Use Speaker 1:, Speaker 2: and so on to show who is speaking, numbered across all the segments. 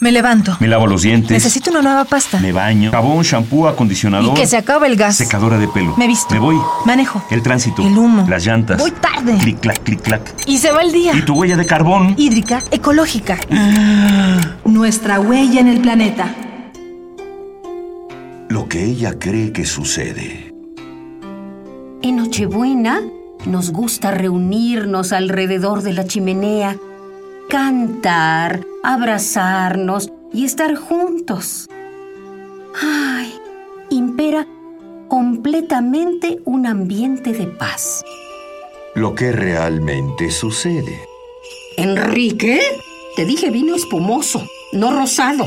Speaker 1: Me levanto.
Speaker 2: Me lavo los dientes.
Speaker 1: Necesito una nueva pasta.
Speaker 2: Me baño. Jabón, shampoo, acondicionador.
Speaker 1: Y que se acabe el gas.
Speaker 2: Secadora de pelo.
Speaker 1: Me visto.
Speaker 2: Me voy.
Speaker 1: Manejo.
Speaker 2: El tránsito.
Speaker 1: El humo.
Speaker 2: Las llantas.
Speaker 1: Voy tarde.
Speaker 2: Clic, clac, clic, clac.
Speaker 1: Y se va el día.
Speaker 2: Y tu huella de carbón.
Speaker 1: Hídrica, ecológica.
Speaker 3: Nuestra huella en el planeta.
Speaker 4: Lo que ella cree que sucede.
Speaker 5: En Nochebuena nos gusta reunirnos alrededor de la chimenea, cantar, abrazarnos y estar juntos. Ay, impera completamente un ambiente de paz.
Speaker 4: Lo que realmente sucede.
Speaker 5: Enrique, te dije vino espumoso, no rosado.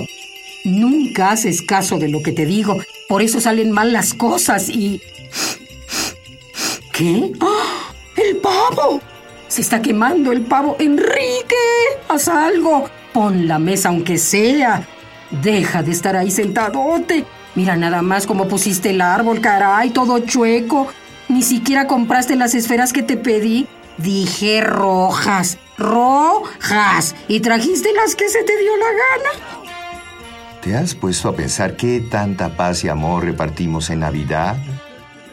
Speaker 5: Nunca haces caso de lo que te digo, por eso salen mal las cosas y... ¿Qué? ¡Ah! ¡El pavo! Se está quemando el pavo. Enrique, haz algo. Pon la mesa aunque sea. Deja de estar ahí sentadote. Mira nada más cómo pusiste el árbol, caray, todo chueco. Ni siquiera compraste las esferas que te pedí. Dije rojas, rojas. Y trajiste las que se te dio la gana.
Speaker 4: ¿Te has puesto a pensar qué tanta paz y amor repartimos en Navidad?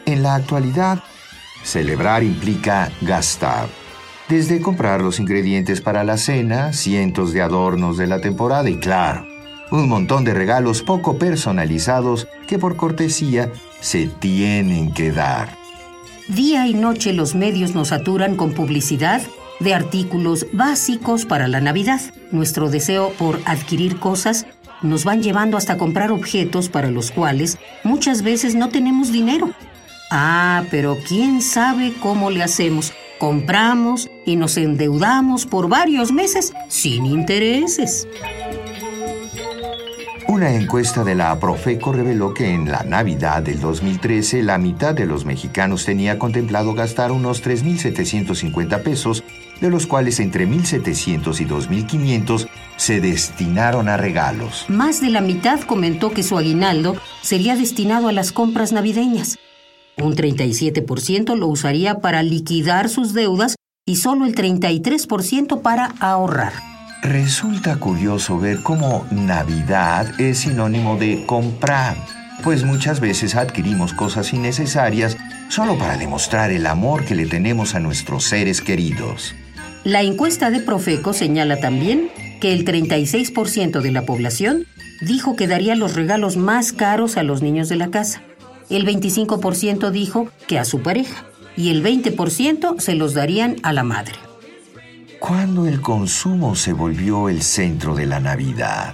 Speaker 4: En la actualidad, celebrar implica gastar. Desde comprar los ingredientes para la cena, cientos de adornos de la temporada y claro, un montón de regalos poco personalizados que por cortesía se tienen que dar.
Speaker 5: Día y noche los medios nos saturan con publicidad de artículos básicos para la Navidad. Nuestro deseo por adquirir cosas nos van llevando hasta comprar objetos para los cuales muchas veces no tenemos dinero. Ah, pero quién sabe cómo le hacemos. Compramos y nos endeudamos por varios meses sin intereses.
Speaker 4: Una encuesta de la Profeco reveló que en la Navidad del 2013 la mitad de los mexicanos tenía contemplado gastar unos 3.750 pesos, de los cuales entre 1.700 y 2.500 se destinaron a regalos.
Speaker 5: Más de la mitad comentó que su aguinaldo sería destinado a las compras navideñas. Un 37% lo usaría para liquidar sus deudas y solo el 33% para ahorrar.
Speaker 4: Resulta curioso ver cómo Navidad es sinónimo de comprar, pues muchas veces adquirimos cosas innecesarias solo para demostrar el amor que le tenemos a nuestros seres queridos.
Speaker 5: La encuesta de Profeco señala también que el 36% de la población dijo que daría los regalos más caros a los niños de la casa. El 25% dijo que a su pareja y el 20% se los darían a la madre.
Speaker 4: ¿Cuándo el consumo se volvió el centro de la Navidad?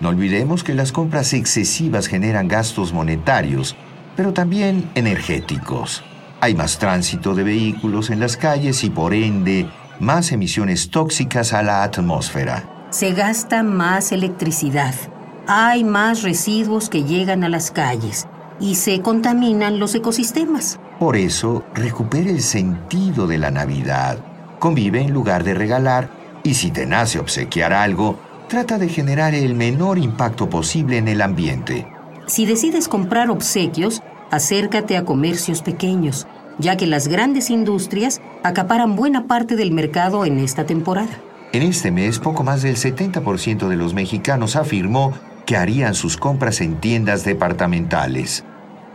Speaker 4: No olvidemos que las compras excesivas generan gastos monetarios, pero también energéticos. Hay más tránsito de vehículos en las calles y por ende más emisiones tóxicas a la atmósfera.
Speaker 5: Se gasta más electricidad. Hay más residuos que llegan a las calles y se contaminan los ecosistemas.
Speaker 4: Por eso, recupere el sentido de la Navidad. Convive en lugar de regalar y si te nace obsequiar algo, trata de generar el menor impacto posible en el ambiente.
Speaker 5: Si decides comprar obsequios, acércate a comercios pequeños, ya que las grandes industrias acaparan buena parte del mercado en esta temporada.
Speaker 4: En este mes, poco más del 70% de los mexicanos afirmó que harían sus compras en tiendas departamentales.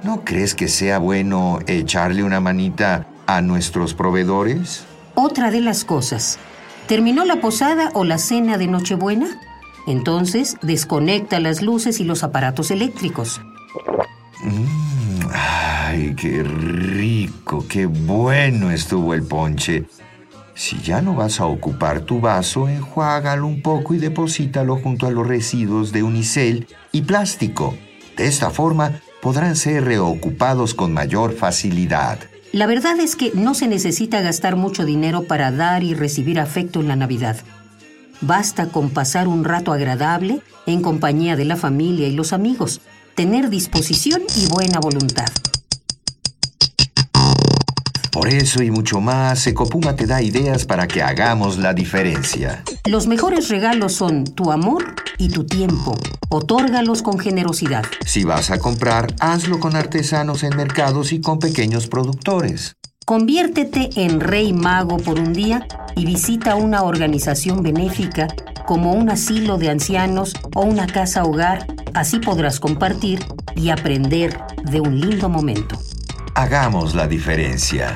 Speaker 4: ¿No crees que sea bueno echarle una manita a nuestros proveedores?
Speaker 5: Otra de las cosas. ¿Terminó la posada o la cena de Nochebuena? Entonces desconecta las luces y los aparatos eléctricos.
Speaker 4: Mm, ay, qué rico, qué bueno estuvo el ponche. Si ya no vas a ocupar tu vaso, enjuágalo un poco y deposítalo junto a los residuos de unicel y plástico. De esta forma podrán ser reocupados con mayor facilidad.
Speaker 5: La verdad es que no se necesita gastar mucho dinero para dar y recibir afecto en la Navidad. Basta con pasar un rato agradable en compañía de la familia y los amigos, tener disposición y buena voluntad.
Speaker 4: Por eso y mucho más, Ecopuma te da ideas para que hagamos la diferencia.
Speaker 5: Los mejores regalos son tu amor y tu tiempo. Otórgalos con generosidad.
Speaker 4: Si vas a comprar, hazlo con artesanos en mercados y con pequeños productores.
Speaker 5: Conviértete en rey mago por un día y visita una organización benéfica como un asilo de ancianos o una casa hogar. Así podrás compartir y aprender de un lindo momento.
Speaker 4: Hagamos la diferencia.